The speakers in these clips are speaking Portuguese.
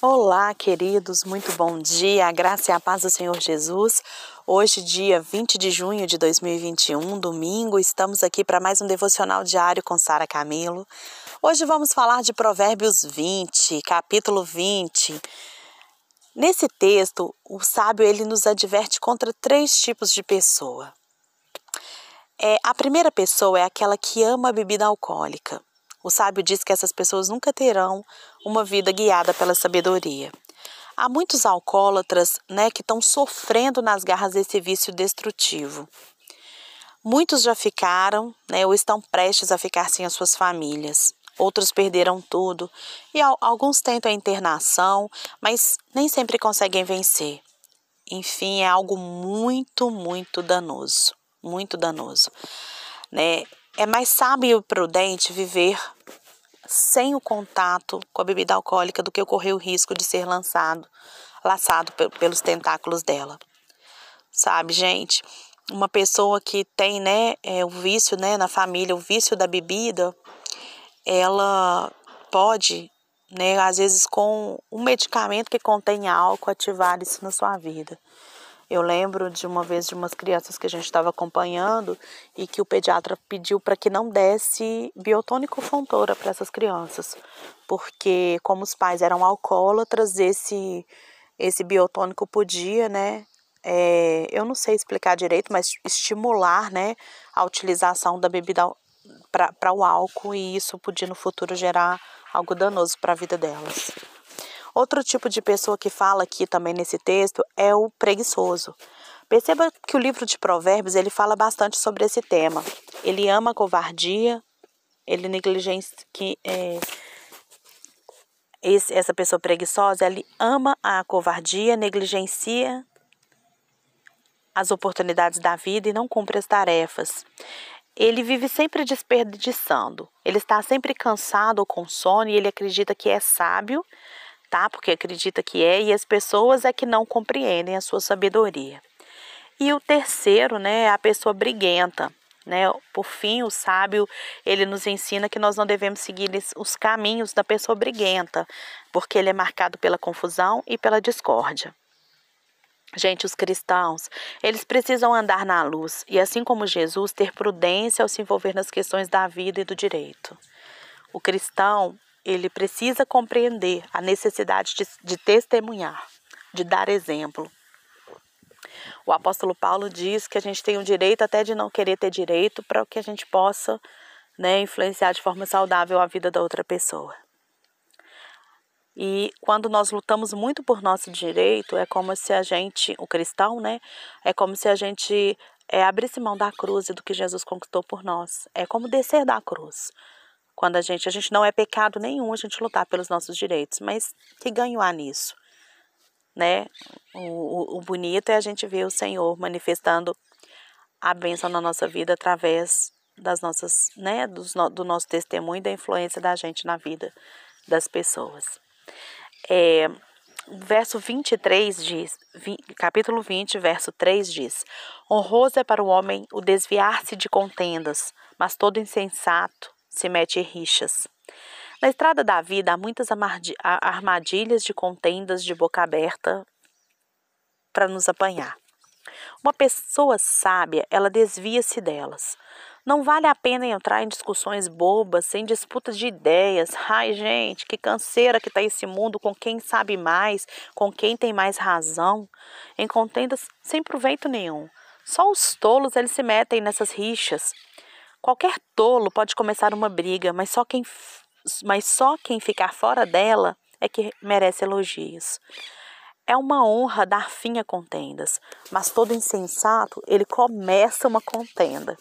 Olá, queridos, muito bom dia, a graça e a paz do Senhor Jesus. Hoje, dia 20 de junho de 2021, domingo, estamos aqui para mais um devocional diário com Sara Camilo. Hoje vamos falar de Provérbios 20, capítulo 20. Nesse texto, o sábio ele nos adverte contra três tipos de pessoa. É, a primeira pessoa é aquela que ama a bebida alcoólica. O sábio diz que essas pessoas nunca terão uma vida guiada pela sabedoria. Há muitos alcoólatras né, que estão sofrendo nas garras desse vício destrutivo. Muitos já ficaram né, ou estão prestes a ficar sem as suas famílias. Outros perderam tudo e alguns tentam a internação, mas nem sempre conseguem vencer. Enfim, é algo muito, muito danoso, muito danoso. Né? É mais sábio e prudente viver sem o contato com a bebida alcoólica do que correr o risco de ser lançado, laçado pelos tentáculos dela. Sabe, gente, uma pessoa que tem, né, é, o vício, né, na família, o vício da bebida, ela pode, né, às vezes com um medicamento que contém álcool, ativar isso na sua vida. Eu lembro de uma vez de umas crianças que a gente estava acompanhando e que o pediatra pediu para que não desse biotônico fontora para essas crianças, porque como os pais eram alcoólatras, esse esse biotônico podia, né, é, eu não sei explicar direito, mas estimular, né, a utilização da bebida para o álcool e isso podia no futuro gerar algo danoso para a vida delas. Outro tipo de pessoa que fala aqui também nesse texto é o preguiçoso. Perceba que o livro de Provérbios ele fala bastante sobre esse tema. Ele ama a covardia, ele negligencia que é, esse, essa pessoa preguiçosa, ele ama a covardia, negligencia as oportunidades da vida e não cumpre as tarefas. Ele vive sempre desperdiçando. Ele está sempre cansado ou com sono e ele acredita que é sábio tá? Porque acredita que é, e as pessoas é que não compreendem a sua sabedoria. E o terceiro, né, é a pessoa briguenta. Né? Por fim, o sábio, ele nos ensina que nós não devemos seguir os caminhos da pessoa briguenta, porque ele é marcado pela confusão e pela discórdia. Gente, os cristãos, eles precisam andar na luz e, assim como Jesus, ter prudência ao se envolver nas questões da vida e do direito. O cristão, ele precisa compreender a necessidade de, de testemunhar, de dar exemplo. O apóstolo Paulo diz que a gente tem o direito até de não querer ter direito para que a gente possa né, influenciar de forma saudável a vida da outra pessoa. E quando nós lutamos muito por nosso direito, é como se a gente, o cristão, né, é como se a gente é, abrisse mão da cruz e do que Jesus conquistou por nós. É como descer da cruz. Quando a gente, a gente não é pecado nenhum a gente lutar pelos nossos direitos, mas que ganho há nisso? Né? O, o, bonito é a gente ver o Senhor manifestando a bênção na nossa vida através das nossas, né, do, do nosso testemunho e da influência da gente na vida das pessoas. É, verso 23 diz, capítulo 20, verso 3 diz: Honroso é para o homem o desviar-se de contendas, mas todo insensato se mete em rixas. Na estrada da vida há muitas armadilhas de contendas de boca aberta para nos apanhar. Uma pessoa sábia, ela desvia-se delas. Não vale a pena entrar em discussões bobas, sem disputas de ideias. Ai, gente, que canseira que está esse mundo com quem sabe mais, com quem tem mais razão. Em contendas sem proveito nenhum. Só os tolos eles se metem nessas rixas. Qualquer tolo pode começar uma briga, mas só quem, mas só quem ficar fora dela é que merece elogios. É uma honra dar fim a contendas, mas todo insensato, ele começa uma contenda.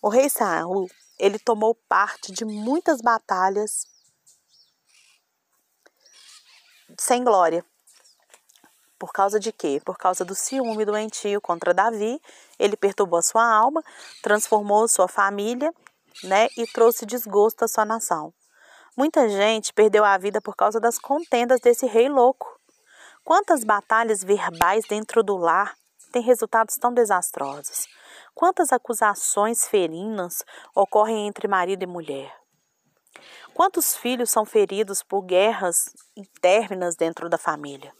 O rei Saul, ele tomou parte de muitas batalhas sem glória. Por causa de quê? Por causa do ciúme doentio contra Davi, ele perturbou a sua alma, transformou sua família, né, e trouxe desgosto à sua nação. Muita gente perdeu a vida por causa das contendas desse rei louco. Quantas batalhas verbais dentro do lar têm resultados tão desastrosos? Quantas acusações ferinas ocorrem entre marido e mulher? Quantos filhos são feridos por guerras internas dentro da família?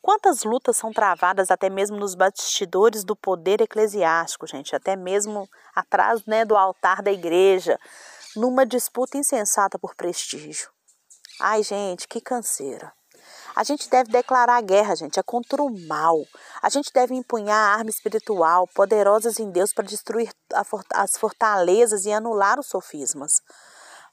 Quantas lutas são travadas até mesmo nos bastidores do poder eclesiástico, gente, até mesmo atrás né, do altar da igreja, numa disputa insensata por prestígio. Ai, gente, que canseira. A gente deve declarar guerra, gente, é contra o mal. A gente deve empunhar a arma espiritual, poderosas em Deus, para destruir as fortalezas e anular os sofismas.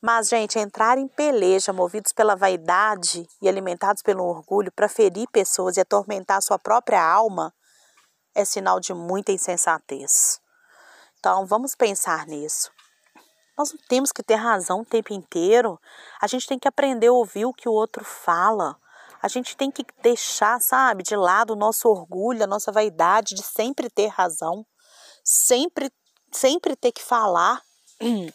Mas, gente, entrar em peleja, movidos pela vaidade e alimentados pelo orgulho, para ferir pessoas e atormentar sua própria alma, é sinal de muita insensatez. Então, vamos pensar nisso. Nós não temos que ter razão o tempo inteiro. A gente tem que aprender a ouvir o que o outro fala. A gente tem que deixar, sabe, de lado o nosso orgulho, a nossa vaidade de sempre ter razão, sempre, sempre ter que falar.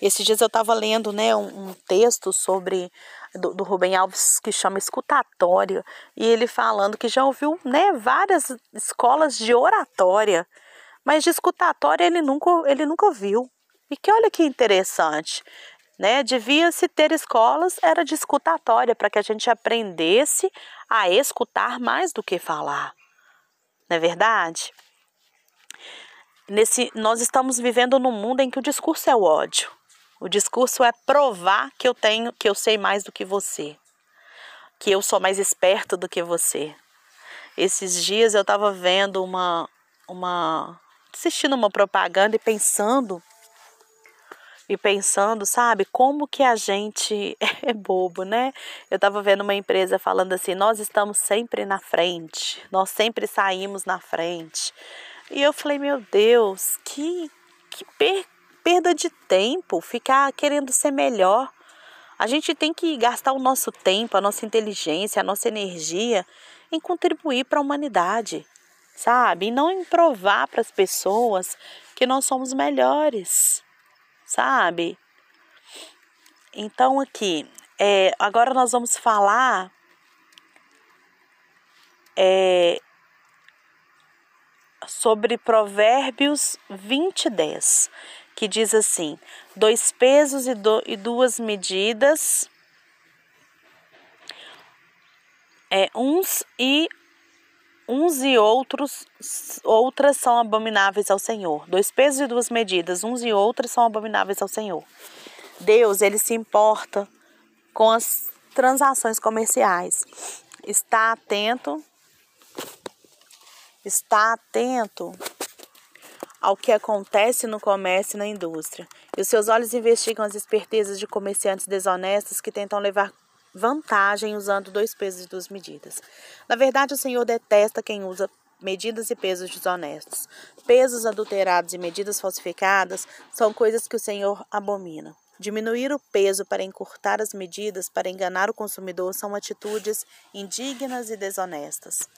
Esses dias eu estava lendo né, um, um, texto sobre do, do Rubem Alves que chama escutatória e ele falando que já ouviu né, várias escolas de oratória, mas de escutatória ele nunca, ele nunca viu. E que olha que interessante, né? Devia-se ter escolas era de escutatória para que a gente aprendesse a escutar mais do que falar. Não é verdade? Nesse, nós estamos vivendo num mundo em que o discurso é o ódio. O discurso é provar que eu tenho, que eu sei mais do que você, que eu sou mais esperto do que você. Esses dias eu estava vendo uma, uma, assistindo uma propaganda e pensando e pensando, sabe, como que a gente é bobo, né? Eu estava vendo uma empresa falando assim: nós estamos sempre na frente, nós sempre saímos na frente. E eu falei, meu Deus, que, que per, perda de tempo ficar querendo ser melhor. A gente tem que gastar o nosso tempo, a nossa inteligência, a nossa energia em contribuir para a humanidade, sabe? E não em provar para as pessoas que nós somos melhores, sabe? Então, aqui, é, agora nós vamos falar é, sobre Provérbios 20, 10, que diz assim: dois pesos e, do, e duas medidas, é, uns e uns e outros outras são abomináveis ao Senhor. Dois pesos e duas medidas, uns e outras são abomináveis ao Senhor. Deus, ele se importa com as transações comerciais. Está atento está atento ao que acontece no comércio e na indústria. E os seus olhos investigam as espertezas de comerciantes desonestos que tentam levar vantagem usando dois pesos e duas medidas. Na verdade, o Senhor detesta quem usa medidas e pesos desonestos. Pesos adulterados e medidas falsificadas são coisas que o Senhor abomina. Diminuir o peso para encurtar as medidas para enganar o consumidor são atitudes indignas e desonestas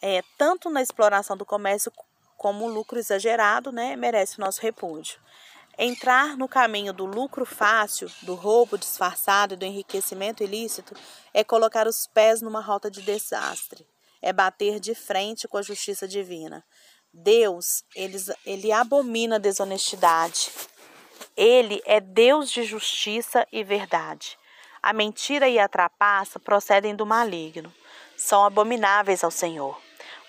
é, tanto na exploração do comércio como o lucro exagerado, né, merece o nosso repúdio. Entrar no caminho do lucro fácil, do roubo disfarçado e do enriquecimento ilícito é colocar os pés numa rota de desastre, é bater de frente com a justiça divina. Deus, ele, ele abomina a desonestidade. Ele é Deus de justiça e verdade. A mentira e a trapaça procedem do maligno. São abomináveis ao Senhor.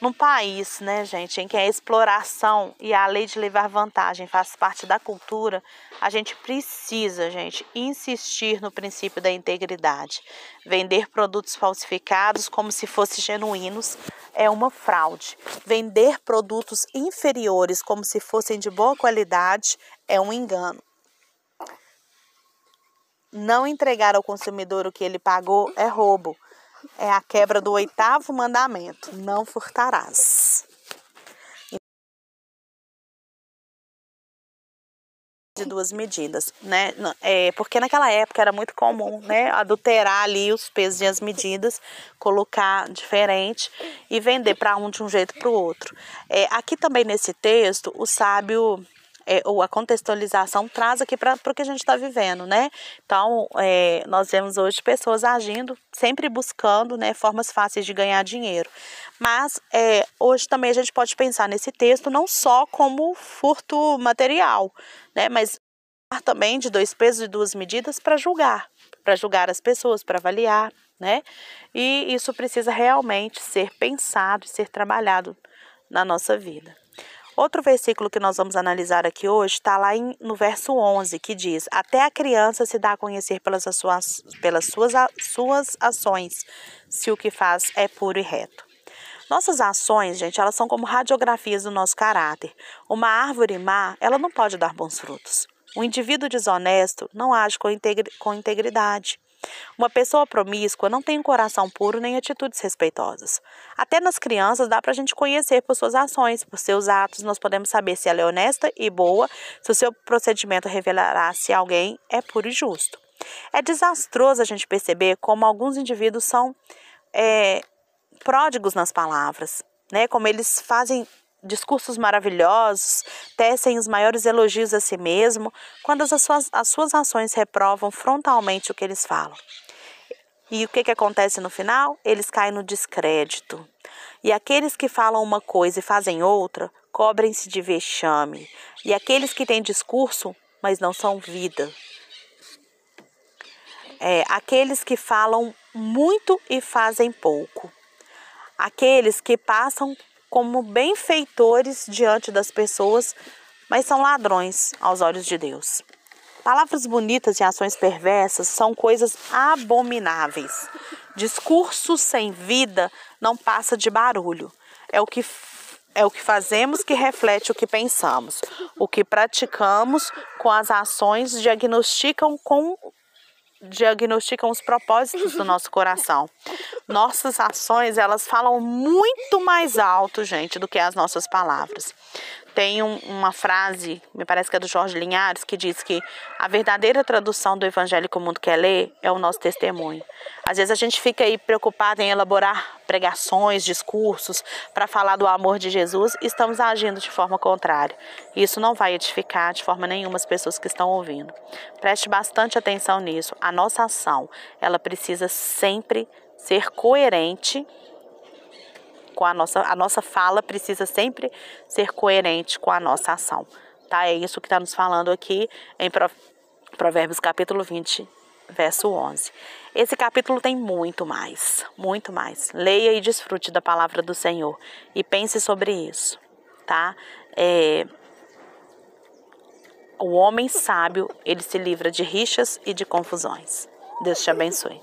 Num país, né, gente, em que a exploração e a lei de levar vantagem faz parte da cultura, a gente precisa, gente, insistir no princípio da integridade. Vender produtos falsificados como se fossem genuínos é uma fraude. Vender produtos inferiores como se fossem de boa qualidade é um engano. Não entregar ao consumidor o que ele pagou é roubo é a quebra do oitavo mandamento: não furtarás. de duas medidas, né? É, porque naquela época era muito comum, né, adulterar ali os pesos e as medidas, colocar diferente e vender para um de um jeito para o outro. É, aqui também nesse texto, o sábio é, ou a contextualização traz aqui para o que a gente está vivendo, né? Então, é, nós vemos hoje pessoas agindo, sempre buscando né, formas fáceis de ganhar dinheiro. Mas é, hoje também a gente pode pensar nesse texto não só como furto material, né? Mas também de dois pesos e duas medidas para julgar, para julgar as pessoas, para avaliar, né? E isso precisa realmente ser pensado e ser trabalhado na nossa vida. Outro versículo que nós vamos analisar aqui hoje está lá em, no verso 11, que diz: Até a criança se dá a conhecer pelas suas, pelas suas, suas ações, se o que faz é puro e reto. Nossas ações, gente, elas são como radiografias do nosso caráter. Uma árvore má, ela não pode dar bons frutos. Um indivíduo desonesto não age com integridade. Uma pessoa promíscua não tem um coração puro nem atitudes respeitosas. Até nas crianças dá para a gente conhecer por suas ações, por seus atos, nós podemos saber se ela é honesta e boa, se o seu procedimento revelará se alguém é puro e justo. É desastroso a gente perceber como alguns indivíduos são é, pródigos nas palavras, né? Como eles fazem discursos maravilhosos, tecem os maiores elogios a si mesmo, quando as suas, as suas ações reprovam frontalmente o que eles falam. E o que, que acontece no final? Eles caem no descrédito. E aqueles que falam uma coisa e fazem outra, cobrem-se de vexame. E aqueles que têm discurso, mas não são vida. É, aqueles que falam muito e fazem pouco. Aqueles que passam como benfeitores diante das pessoas, mas são ladrões aos olhos de Deus. Palavras bonitas e ações perversas são coisas abomináveis. Discurso sem vida não passa de barulho. É o que é o que fazemos que reflete o que pensamos. O que praticamos com as ações diagnosticam com diagnosticam os propósitos do nosso coração. Nossas ações, elas falam muito mais alto, gente, do que as nossas palavras. Tem um, uma frase, me parece que é do Jorge Linhares, que diz que a verdadeira tradução do evangelho que o mundo quer ler é o nosso testemunho. Às vezes a gente fica aí preocupado em elaborar pregações, discursos para falar do amor de Jesus e estamos agindo de forma contrária. Isso não vai edificar de forma nenhuma as pessoas que estão ouvindo. Preste bastante atenção nisso. A nossa ação, ela precisa sempre ser coerente com a nossa a nossa fala precisa sempre ser coerente com a nossa ação, tá? É isso que está nos falando aqui em Provérbios capítulo 20, verso 11. Esse capítulo tem muito mais, muito mais. Leia e desfrute da palavra do Senhor e pense sobre isso, tá? É, o homem sábio, ele se livra de rixas e de confusões. Deus te abençoe.